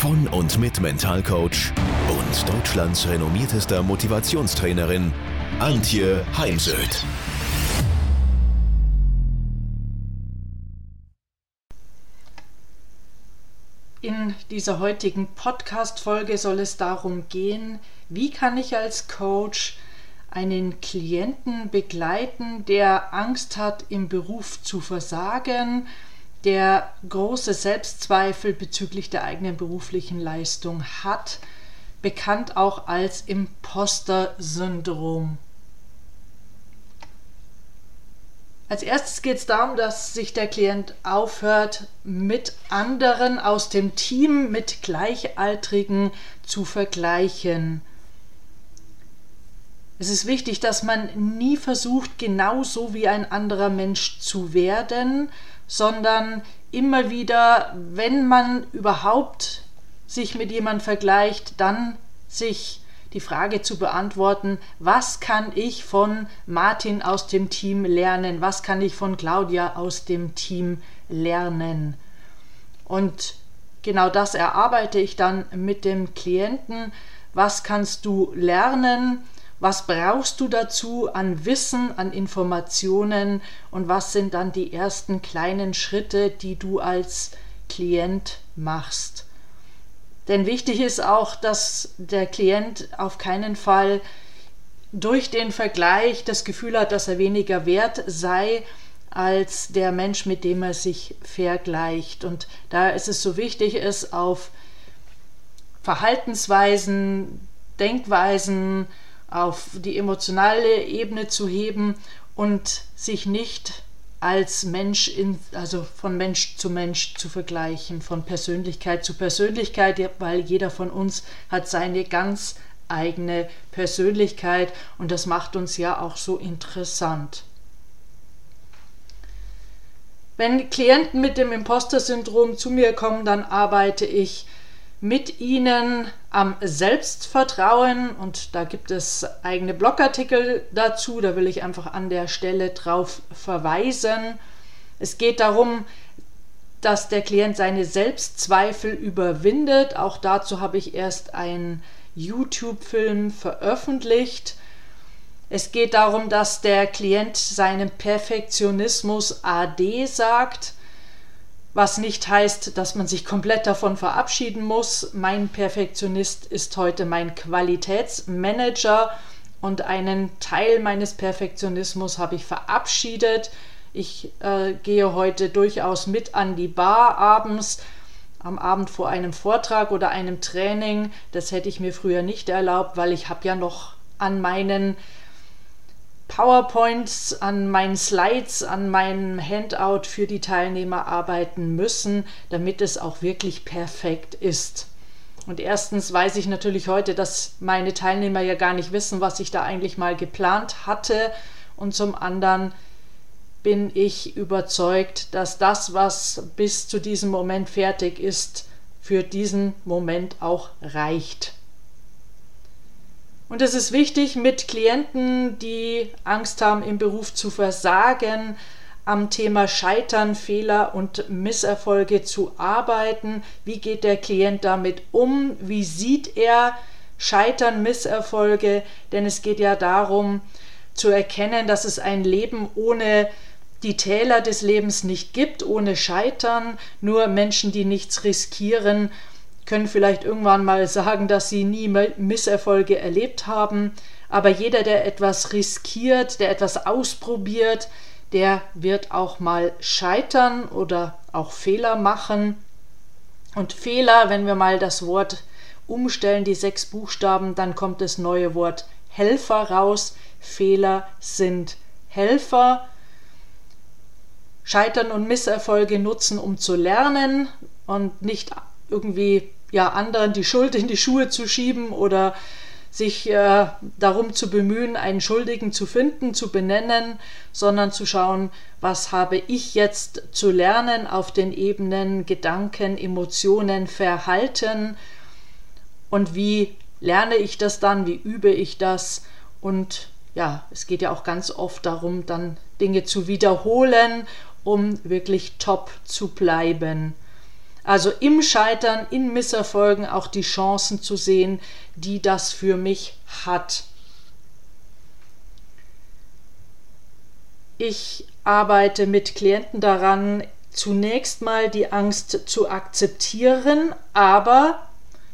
von und mit Mentalcoach und Deutschlands renommiertester Motivationstrainerin Antje Heimsöth. In dieser heutigen Podcast-Folge soll es darum gehen, wie kann ich als Coach einen Klienten begleiten, der Angst hat, im Beruf zu versagen, der große Selbstzweifel bezüglich der eigenen beruflichen Leistung hat, bekannt auch als Imposter-Syndrom. Als erstes geht es darum, dass sich der Klient aufhört, mit anderen aus dem Team, mit Gleichaltrigen zu vergleichen. Es ist wichtig, dass man nie versucht, genauso wie ein anderer Mensch zu werden, sondern immer wieder, wenn man überhaupt sich mit jemandem vergleicht, dann sich die Frage zu beantworten, was kann ich von Martin aus dem Team lernen, was kann ich von Claudia aus dem Team lernen. Und genau das erarbeite ich dann mit dem Klienten. Was kannst du lernen? Was brauchst du dazu an Wissen, an Informationen und was sind dann die ersten kleinen Schritte, die du als Klient machst? Denn wichtig ist auch, dass der Klient auf keinen Fall durch den Vergleich das Gefühl hat, dass er weniger wert sei als der Mensch, mit dem er sich vergleicht. Und da ist es so wichtig, es auf Verhaltensweisen, Denkweisen, auf die emotionale Ebene zu heben und sich nicht als Mensch in, also von Mensch zu Mensch zu vergleichen, von Persönlichkeit zu Persönlichkeit, weil jeder von uns hat seine ganz eigene Persönlichkeit und das macht uns ja auch so interessant. Wenn Klienten mit dem Imposter-Syndrom zu mir kommen, dann arbeite ich mit Ihnen am Selbstvertrauen und da gibt es eigene Blogartikel dazu, da will ich einfach an der Stelle drauf verweisen. Es geht darum, dass der Klient seine Selbstzweifel überwindet. Auch dazu habe ich erst einen YouTube-Film veröffentlicht. Es geht darum, dass der Klient seinem Perfektionismus AD sagt was nicht heißt, dass man sich komplett davon verabschieden muss. Mein Perfektionist ist heute mein Qualitätsmanager und einen Teil meines Perfektionismus habe ich verabschiedet. Ich äh, gehe heute durchaus mit an die Bar abends, am Abend vor einem Vortrag oder einem Training. Das hätte ich mir früher nicht erlaubt, weil ich habe ja noch an meinen PowerPoints, an meinen Slides, an meinem Handout für die Teilnehmer arbeiten müssen, damit es auch wirklich perfekt ist. Und erstens weiß ich natürlich heute, dass meine Teilnehmer ja gar nicht wissen, was ich da eigentlich mal geplant hatte. Und zum anderen bin ich überzeugt, dass das, was bis zu diesem Moment fertig ist, für diesen Moment auch reicht. Und es ist wichtig, mit Klienten, die Angst haben, im Beruf zu versagen, am Thema Scheitern, Fehler und Misserfolge zu arbeiten. Wie geht der Klient damit um? Wie sieht er Scheitern, Misserfolge? Denn es geht ja darum zu erkennen, dass es ein Leben ohne die Täler des Lebens nicht gibt, ohne Scheitern. Nur Menschen, die nichts riskieren können vielleicht irgendwann mal sagen, dass sie nie Misserfolge erlebt haben, aber jeder, der etwas riskiert, der etwas ausprobiert, der wird auch mal scheitern oder auch Fehler machen. Und Fehler, wenn wir mal das Wort umstellen, die sechs Buchstaben, dann kommt das neue Wort Helfer raus. Fehler sind Helfer. Scheitern und Misserfolge nutzen, um zu lernen und nicht irgendwie ja, anderen die Schuld in die Schuhe zu schieben oder sich äh, darum zu bemühen, einen Schuldigen zu finden, zu benennen, sondern zu schauen, was habe ich jetzt zu lernen auf den Ebenen Gedanken, Emotionen, Verhalten und wie lerne ich das dann, wie übe ich das und ja, es geht ja auch ganz oft darum, dann Dinge zu wiederholen, um wirklich top zu bleiben. Also im Scheitern, in Misserfolgen auch die Chancen zu sehen, die das für mich hat. Ich arbeite mit Klienten daran, zunächst mal die Angst zu akzeptieren, aber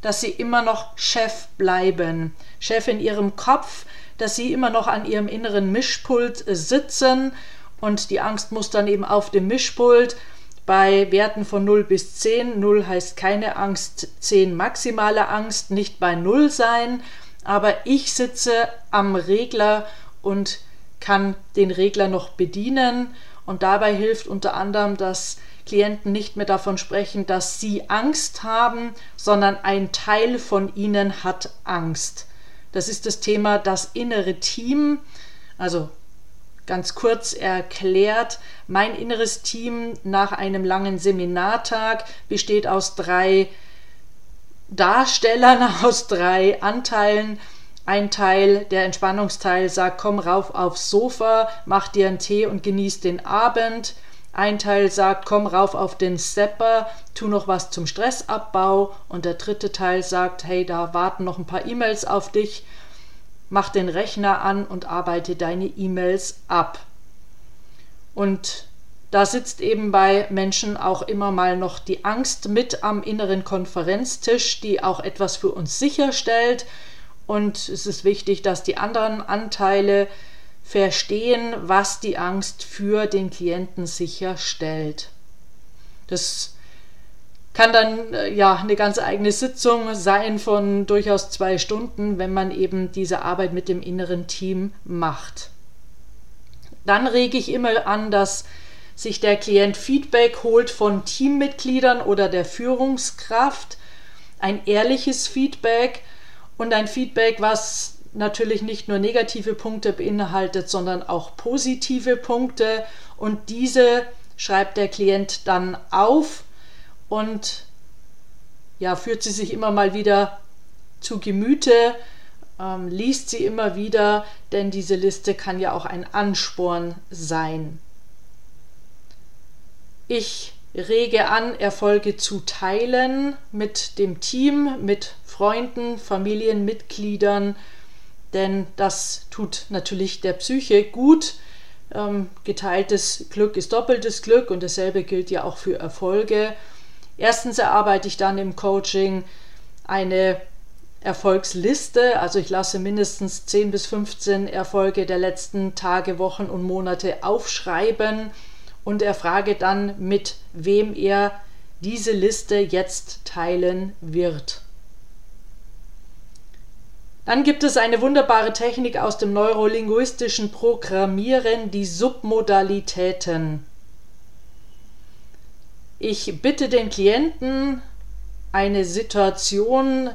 dass sie immer noch Chef bleiben. Chef in ihrem Kopf, dass sie immer noch an ihrem inneren Mischpult sitzen und die Angst muss dann eben auf dem Mischpult bei Werten von 0 bis 10. 0 heißt keine Angst, 10 maximale Angst, nicht bei 0 sein. Aber ich sitze am Regler und kann den Regler noch bedienen. Und dabei hilft unter anderem, dass Klienten nicht mehr davon sprechen, dass sie Angst haben, sondern ein Teil von ihnen hat Angst. Das ist das Thema das innere Team. Also ganz kurz erklärt, mein inneres Team nach einem langen Seminartag besteht aus drei Darstellern, aus drei Anteilen. Ein Teil, der Entspannungsteil, sagt, komm rauf aufs Sofa, mach dir einen Tee und genieß den Abend. Ein Teil sagt, komm rauf auf den Stepper, tu noch was zum Stressabbau. Und der dritte Teil sagt, hey, da warten noch ein paar E-Mails auf dich mach den Rechner an und arbeite deine E-Mails ab. Und da sitzt eben bei Menschen auch immer mal noch die Angst mit am inneren Konferenztisch, die auch etwas für uns sicherstellt. Und es ist wichtig, dass die anderen Anteile verstehen, was die Angst für den Klienten sicherstellt. Das kann dann äh, ja eine ganz eigene Sitzung sein von durchaus zwei Stunden, wenn man eben diese Arbeit mit dem inneren Team macht. Dann rege ich immer an, dass sich der Klient Feedback holt von Teammitgliedern oder der Führungskraft, ein ehrliches Feedback und ein Feedback, was natürlich nicht nur negative Punkte beinhaltet, sondern auch positive Punkte und diese schreibt der Klient dann auf und ja, führt sie sich immer mal wieder zu Gemüte, ähm, liest sie immer wieder, denn diese Liste kann ja auch ein Ansporn sein. Ich rege an, Erfolge zu teilen mit dem Team, mit Freunden, Familienmitgliedern, denn das tut natürlich der Psyche gut. Ähm, geteiltes Glück ist doppeltes Glück und dasselbe gilt ja auch für Erfolge. Erstens erarbeite ich dann im Coaching eine Erfolgsliste, also ich lasse mindestens 10 bis 15 Erfolge der letzten Tage, Wochen und Monate aufschreiben und erfrage dann, mit wem er diese Liste jetzt teilen wird. Dann gibt es eine wunderbare Technik aus dem neurolinguistischen Programmieren, die Submodalitäten. Ich bitte den Klienten, eine Situation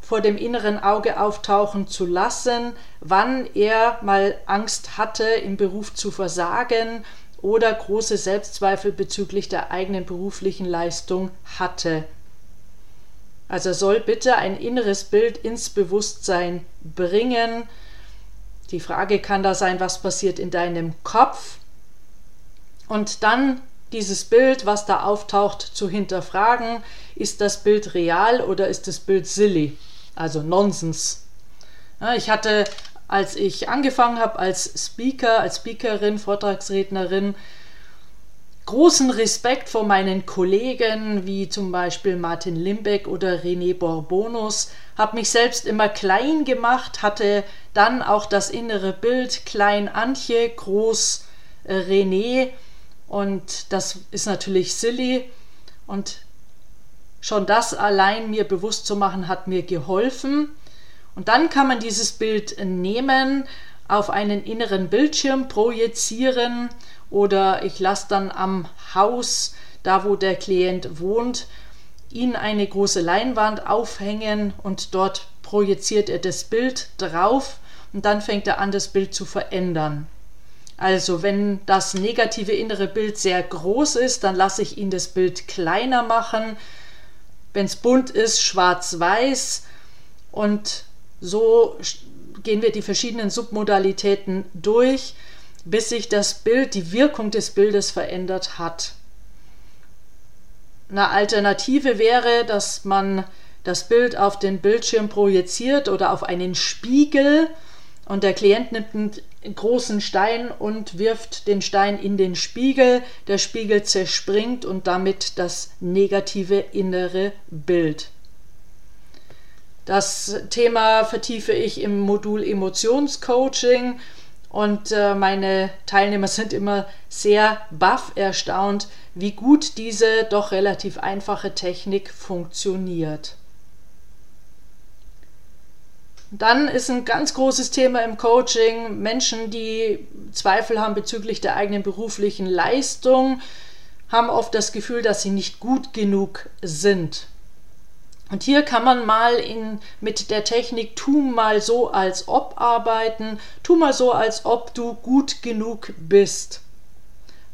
vor dem inneren Auge auftauchen zu lassen, wann er mal Angst hatte, im Beruf zu versagen oder große Selbstzweifel bezüglich der eigenen beruflichen Leistung hatte. Also soll bitte ein inneres Bild ins Bewusstsein bringen. Die Frage kann da sein, was passiert in deinem Kopf? Und dann dieses Bild, was da auftaucht, zu hinterfragen. Ist das Bild real oder ist das Bild silly? Also Nonsens. Ja, ich hatte, als ich angefangen habe als Speaker, als Speakerin, Vortragsrednerin, großen Respekt vor meinen Kollegen, wie zum Beispiel Martin Limbeck oder René Borbonus, habe mich selbst immer klein gemacht, hatte dann auch das innere Bild klein Antje, groß äh, René und das ist natürlich silly. Und schon das allein mir bewusst zu machen, hat mir geholfen. Und dann kann man dieses Bild nehmen, auf einen inneren Bildschirm projizieren oder ich lasse dann am Haus, da wo der Klient wohnt, ihn eine große Leinwand aufhängen und dort projiziert er das Bild drauf und dann fängt er an, das Bild zu verändern. Also wenn das negative innere Bild sehr groß ist, dann lasse ich ihn das Bild kleiner machen. Wenn es bunt ist, schwarz-weiß. Und so gehen wir die verschiedenen Submodalitäten durch, bis sich das Bild, die Wirkung des Bildes verändert hat. Eine Alternative wäre, dass man das Bild auf den Bildschirm projiziert oder auf einen Spiegel und der Klient nimmt einen großen Stein und wirft den Stein in den Spiegel. Der Spiegel zerspringt und damit das negative innere Bild. Das Thema vertiefe ich im Modul Emotionscoaching und äh, meine Teilnehmer sind immer sehr baff erstaunt, wie gut diese doch relativ einfache Technik funktioniert. Dann ist ein ganz großes Thema im Coaching Menschen, die Zweifel haben bezüglich der eigenen beruflichen Leistung, haben oft das Gefühl, dass sie nicht gut genug sind. Und hier kann man mal in, mit der Technik tu mal so als ob arbeiten, tu mal so als ob du gut genug bist.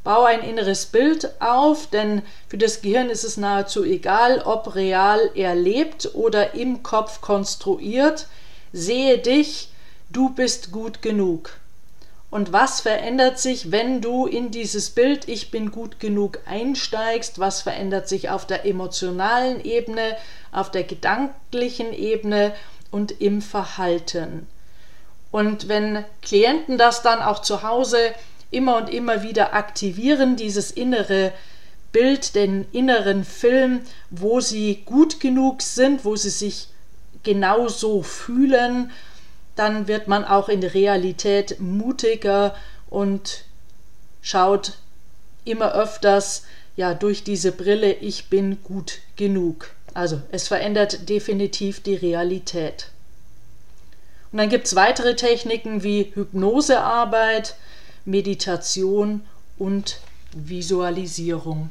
Bau ein inneres Bild auf, denn für das Gehirn ist es nahezu egal, ob real erlebt oder im Kopf konstruiert sehe dich, du bist gut genug. Und was verändert sich, wenn du in dieses Bild Ich bin gut genug einsteigst? Was verändert sich auf der emotionalen Ebene, auf der gedanklichen Ebene und im Verhalten? Und wenn Klienten das dann auch zu Hause immer und immer wieder aktivieren, dieses innere Bild, den inneren Film, wo sie gut genug sind, wo sie sich genauso fühlen, dann wird man auch in der Realität mutiger und schaut immer öfters ja durch diese Brille, ich bin gut genug. Also es verändert definitiv die Realität. Und dann gibt es weitere Techniken wie Hypnosearbeit, Meditation und Visualisierung.